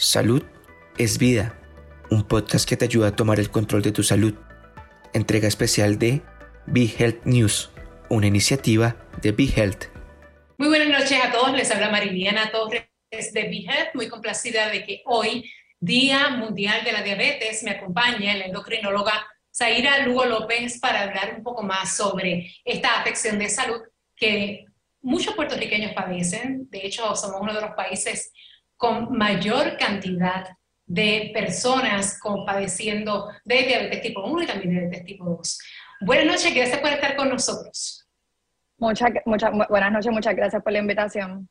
Salud es vida, un podcast que te ayuda a tomar el control de tu salud. Entrega especial de Be Health News, una iniciativa de Be Health. Muy buenas noches a todos, les habla Mariliana Torres de Be Health, muy complacida de que hoy, Día Mundial de la Diabetes, me acompaña la endocrinóloga Zaira Lugo López para hablar un poco más sobre esta afección de salud que muchos puertorriqueños padecen. De hecho, somos uno de los países con mayor cantidad de personas con padeciendo de diabetes tipo 1 y también de diabetes tipo 2. Buenas noches, gracias por estar con nosotros. Muchas, muchas, buenas noches, muchas gracias por la invitación.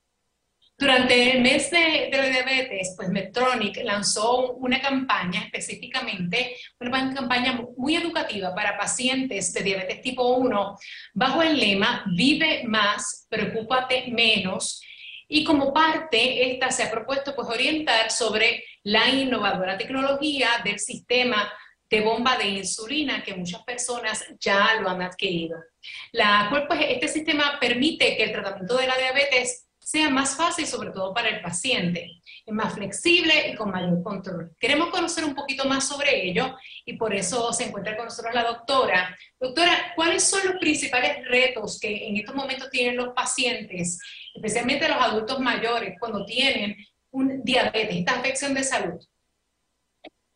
Durante el mes de, de, la diabetes, pues Medtronic lanzó una campaña específicamente, una campaña muy educativa para pacientes de diabetes tipo 1, bajo el lema Vive más, preocúpate menos. Y como parte, esta se ha propuesto pues orientar sobre la innovadora tecnología del sistema de bomba de insulina que muchas personas ya lo han adquirido. La pues, este sistema permite que el tratamiento de la diabetes sea más fácil, sobre todo para el paciente, es más flexible y con mayor control. Queremos conocer un poquito más sobre ello y por eso se encuentra con nosotros la doctora. Doctora, ¿cuáles son los principales retos que en estos momentos tienen los pacientes, especialmente los adultos mayores, cuando tienen un diabetes, esta afección de salud?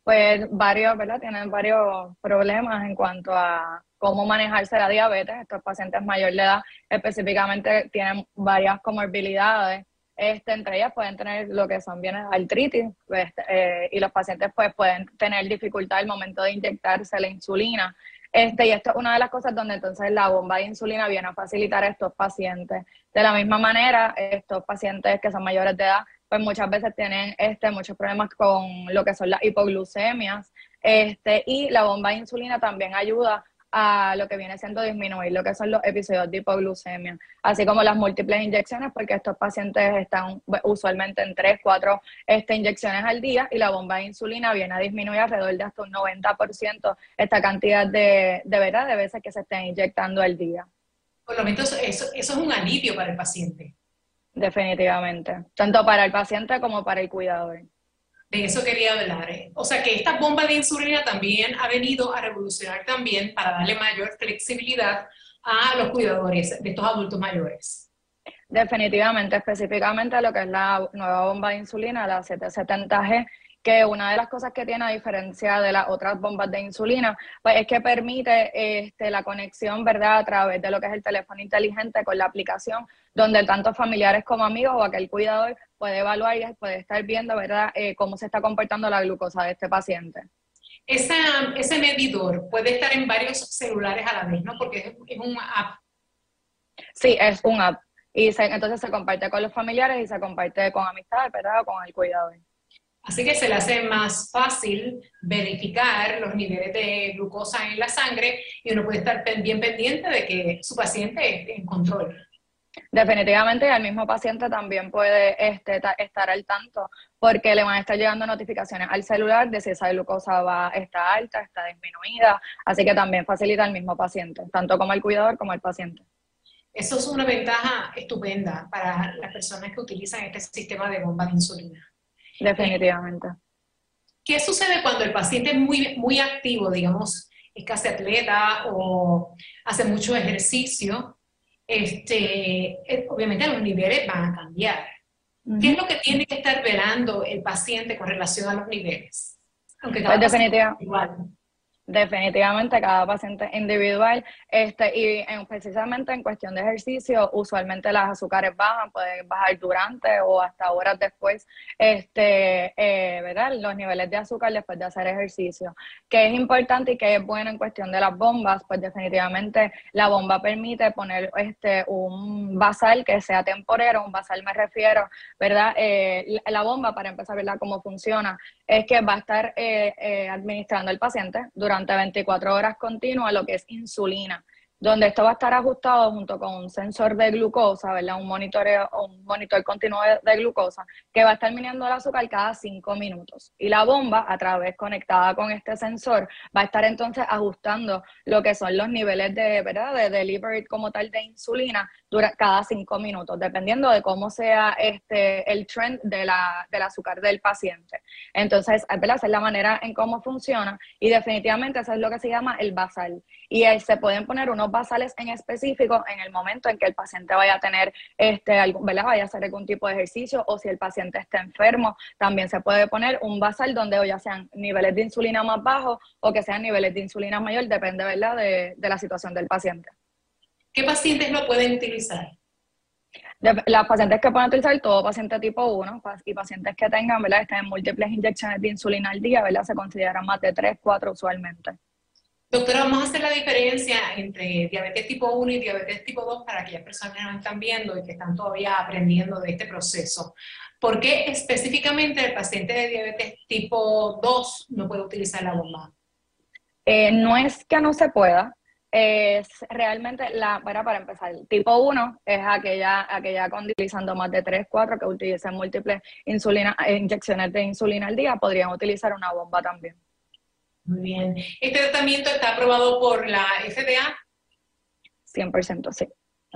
Pues varios, ¿verdad? Tienen varios problemas en cuanto a cómo manejarse la diabetes. Estos pacientes mayores de edad específicamente tienen varias comorbilidades. Este, entre ellas pueden tener lo que son bienes artritis pues, eh, y los pacientes pues, pueden tener dificultad al momento de inyectarse la insulina. Este, y esto es una de las cosas donde entonces la bomba de insulina viene a facilitar a estos pacientes. De la misma manera, estos pacientes que son mayores de edad, pues muchas veces tienen este, muchos problemas con lo que son las hipoglucemias. Este, y la bomba de insulina también ayuda a lo que viene siendo disminuir lo que son los episodios de hipoglucemia, así como las múltiples inyecciones, porque estos pacientes están usualmente en 3, 4 este, inyecciones al día y la bomba de insulina viene a disminuir alrededor de hasta un 90% esta cantidad de, de, verdad, de veces que se estén inyectando al día. Por lo menos eso, eso es un alivio para el paciente. Definitivamente, tanto para el paciente como para el cuidador. De eso quería hablar. ¿eh? O sea que esta bomba de insulina también ha venido a revolucionar también para darle mayor flexibilidad a los cuidadores de estos adultos mayores. Definitivamente, específicamente lo que es la nueva bomba de insulina, la 770G, que una de las cosas que tiene a diferencia de las otras bombas de insulina, pues es que permite este, la conexión, ¿verdad?, a través de lo que es el teléfono inteligente con la aplicación, donde tanto familiares como amigos o aquel cuidador puede evaluar y puede estar viendo, ¿verdad?, eh, cómo se está comportando la glucosa de este paciente. ese medidor puede estar en varios celulares a la vez, ¿no? Porque es, es un app. Sí, es un app. Y entonces se comparte con los familiares y se comparte con amistades, ¿verdad? O con el cuidador. Así que se le hace más fácil verificar los niveles de glucosa en la sangre y uno puede estar bien pendiente de que su paciente esté en control. Definitivamente, al mismo paciente también puede este, estar al tanto porque le van a estar llegando notificaciones al celular de si esa glucosa va, está alta, está disminuida, así que también facilita al mismo paciente, tanto como el cuidador como el paciente. Eso es una ventaja estupenda para las personas que utilizan este sistema de bomba de insulina. Definitivamente. ¿Qué sucede cuando el paciente es muy, muy activo, digamos, es casi atleta o hace mucho ejercicio? Este, eh, obviamente los niveles van a cambiar. ¿Qué es lo que tiene que estar velando el paciente con relación a los niveles? Aunque cada pues definitivamente. Igual. Definitivamente cada paciente individual este, y precisamente en cuestión de ejercicio, usualmente las azúcares bajan, pueden bajar durante o hasta horas después, este, eh, ¿verdad? Los niveles de azúcar después de hacer ejercicio. Que es importante y que es bueno en cuestión de las bombas, pues definitivamente la bomba permite poner este, un basal que sea temporero, un basal me refiero, ¿verdad? Eh, la bomba, para empezar, ¿verdad? Cómo funciona, es que va a estar eh, administrando el paciente durante 24 horas continuas lo que es insulina. Donde esto va a estar ajustado junto con un sensor de glucosa, ¿verdad? Un monitoreo, un monitor continuo de, glucosa, que va a estar midiendo el azúcar cada cinco minutos. Y la bomba, a través conectada con este sensor, va a estar entonces ajustando lo que son los niveles de, ¿verdad? De delivery como tal de insulina dura, cada cinco minutos, dependiendo de cómo sea este, el trend de la, del azúcar del paciente. Entonces, ¿verdad? Esa es la manera en cómo funciona y definitivamente eso es lo que se llama el basal. Y se pueden poner unos basales en específico en el momento en que el paciente vaya a tener, este, algún, ¿verdad? vaya a hacer algún tipo de ejercicio o si el paciente está enfermo, también se puede poner un basal donde ya sean niveles de insulina más bajos o que sean niveles de insulina mayor, depende ¿verdad? De, de la situación del paciente. ¿Qué pacientes lo pueden utilizar? las pacientes que pueden utilizar todo paciente tipo 1 y pacientes que tengan, ¿verdad? Estén en múltiples inyecciones de insulina al día, ¿verdad? Se consideran más de 3, 4 usualmente. Doctora, vamos a hacer la diferencia entre diabetes tipo 1 y diabetes tipo 2 para aquellas personas que nos están viendo y que están todavía aprendiendo de este proceso. ¿Por qué específicamente el paciente de diabetes tipo 2 no puede utilizar la bomba? Eh, no es que no se pueda, es realmente la, para, para empezar, tipo 1 es aquella, aquella con utilizando más de 3, 4 que utilicen múltiples insulina, eh, inyecciones de insulina al día, podrían utilizar una bomba también. Muy bien. ¿Este tratamiento está aprobado por la FDA? 100%, sí.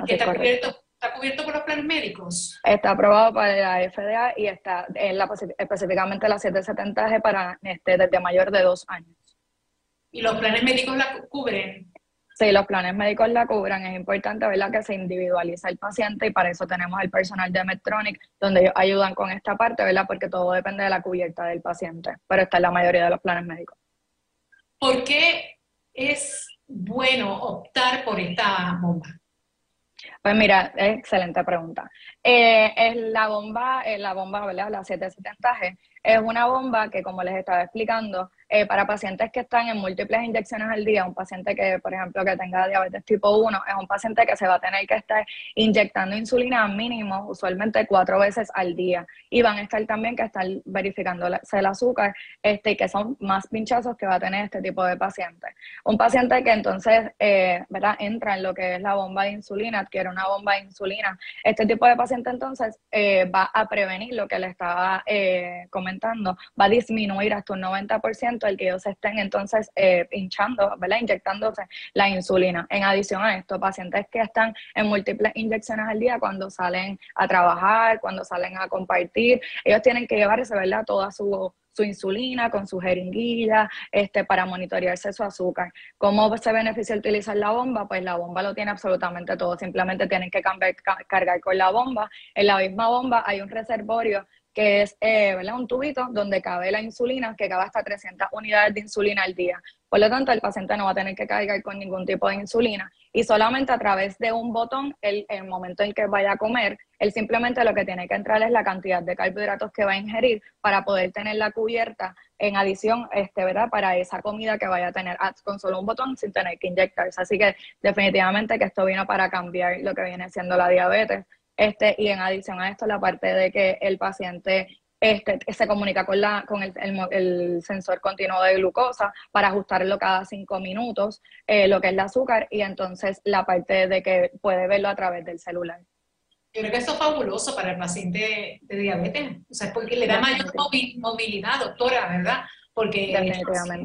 ¿Está cubierto, ¿Está cubierto por los planes médicos? Está aprobado por la FDA y está en la, específicamente la 770G para este, desde mayor de dos años. ¿Y los planes médicos la cubren? Sí, los planes médicos la cubran. Es importante ¿verdad? que se individualiza el paciente y para eso tenemos el personal de Medtronic, donde ellos ayudan con esta parte, ¿verdad? porque todo depende de la cubierta del paciente, pero está en la mayoría de los planes médicos. ¿Por qué es bueno optar por esta bomba? Pues mira, excelente pregunta. Eh, es la bomba, la bomba, ¿verdad? La 770G es una bomba que, como les estaba explicando, eh, para pacientes que están en múltiples inyecciones al día, un paciente que, por ejemplo, que tenga diabetes tipo 1, es un paciente que se va a tener que estar inyectando insulina mínimo, usualmente cuatro veces al día. Y van a estar también que estar verificando el azúcar, este, que son más pinchazos que va a tener este tipo de paciente. Un paciente que entonces, eh, ¿verdad?, entra en lo que es la bomba de insulina, adquiere una bomba de insulina. Este tipo de paciente entonces eh, va a prevenir lo que le estaba comentando, va a disminuir hasta un 90% el que ellos estén entonces eh, hinchando, ¿verdad? Inyectándose la insulina. En adición a esto, pacientes que están en múltiples inyecciones al día cuando salen a trabajar, cuando salen a compartir, ellos tienen que llevarse, ¿verdad? Toda su su insulina, con su jeringuilla, este, para monitorearse su azúcar. ¿Cómo se beneficia utilizar la bomba? Pues la bomba lo tiene absolutamente todo, simplemente tienen que cargar con la bomba. En la misma bomba hay un reservorio que es eh, un tubito donde cabe la insulina, que cabe hasta 300 unidades de insulina al día. Por lo tanto, el paciente no va a tener que cargar con ningún tipo de insulina y solamente a través de un botón, el, el momento en que vaya a comer, él simplemente lo que tiene que entrar es la cantidad de carbohidratos que va a ingerir para poder tener la cubierta en adición, este, ¿verdad? Para esa comida que vaya a tener con solo un botón sin tener que inyectarse. Así que definitivamente que esto vino para cambiar lo que viene siendo la diabetes este, y en adición a esto, la parte de que el paciente este, se comunica con, la, con el, el, sensor continuo de glucosa para ajustarlo cada cinco minutos, eh, lo que es el azúcar, y entonces la parte de que puede verlo a través del celular. Yo creo que eso es fabuloso para el paciente de diabetes, o sea, porque le da mayor movilidad, doctora, ¿verdad? Porque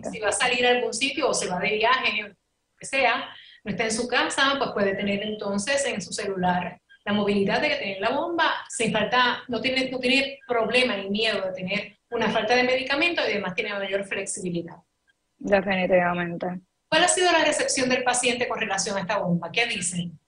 si, si, va a salir a algún sitio o se va de viaje, lo que sea, no está en su casa, pues puede tener entonces en su celular la movilidad de que tener la bomba sin falta, no tiene, no tiene problema ni miedo de tener una falta de medicamento y además tiene mayor flexibilidad. Definitivamente. ¿Cuál ha sido la recepción del paciente con relación a esta bomba? ¿Qué dicen?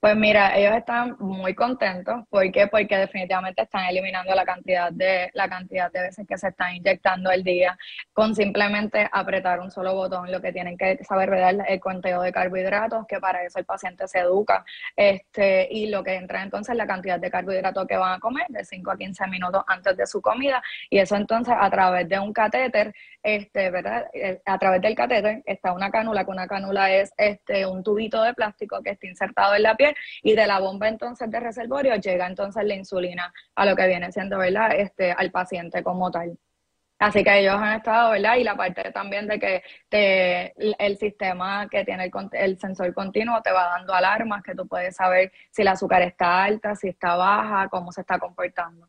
Pues mira, ellos están muy contentos. ¿Por qué? Porque definitivamente están eliminando la cantidad de la cantidad de veces que se están inyectando al día con simplemente apretar un solo botón. Lo que tienen que saber ¿verdad? el conteo de carbohidratos, que para eso el paciente se educa. Este, y lo que entra entonces la cantidad de carbohidratos que van a comer de 5 a 15 minutos antes de su comida. Y eso entonces a través de un catéter, este, ¿verdad? Eh, a través del catéter está una cánula, que una cánula es este, un tubito de plástico que está insertado en la piel y de la bomba entonces de reservorio llega entonces la insulina a lo que viene siendo, ¿verdad? Este, al paciente como tal. Así que ellos han estado, ¿verdad? Y la parte también de que te, el sistema que tiene el, el, sensor continuo te va dando alarmas, que tú puedes saber si el azúcar está alta, si está baja, cómo se está comportando.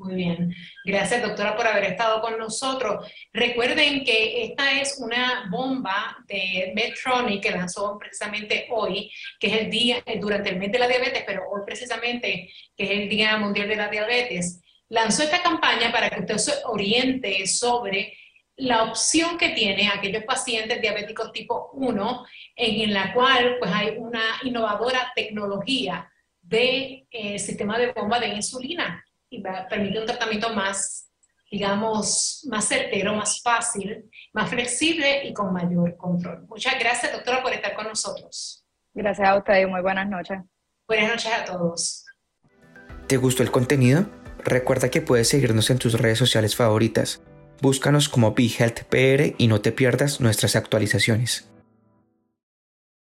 Muy bien. Gracias, doctora, por haber estado con nosotros. Recuerden que esta es una bomba de Medtronic que lanzó precisamente hoy, que es el día, eh, durante el mes de la diabetes, pero hoy precisamente, que es el Día Mundial de la Diabetes. Lanzó esta campaña para que usted se oriente sobre la opción que tiene aquellos pacientes diabéticos tipo 1, en la cual pues hay una innovadora tecnología de, eh, sistema de bomba de insulina y permite un tratamiento más, digamos, más certero, más fácil, más flexible y con mayor control. Muchas gracias, doctora, por estar con nosotros. Gracias a usted y muy buenas noches. Buenas noches a todos. ¿Te gustó el contenido? Recuerda que puedes seguirnos en tus redes sociales favoritas. Búscanos como BeHealthPR y no te pierdas nuestras actualizaciones.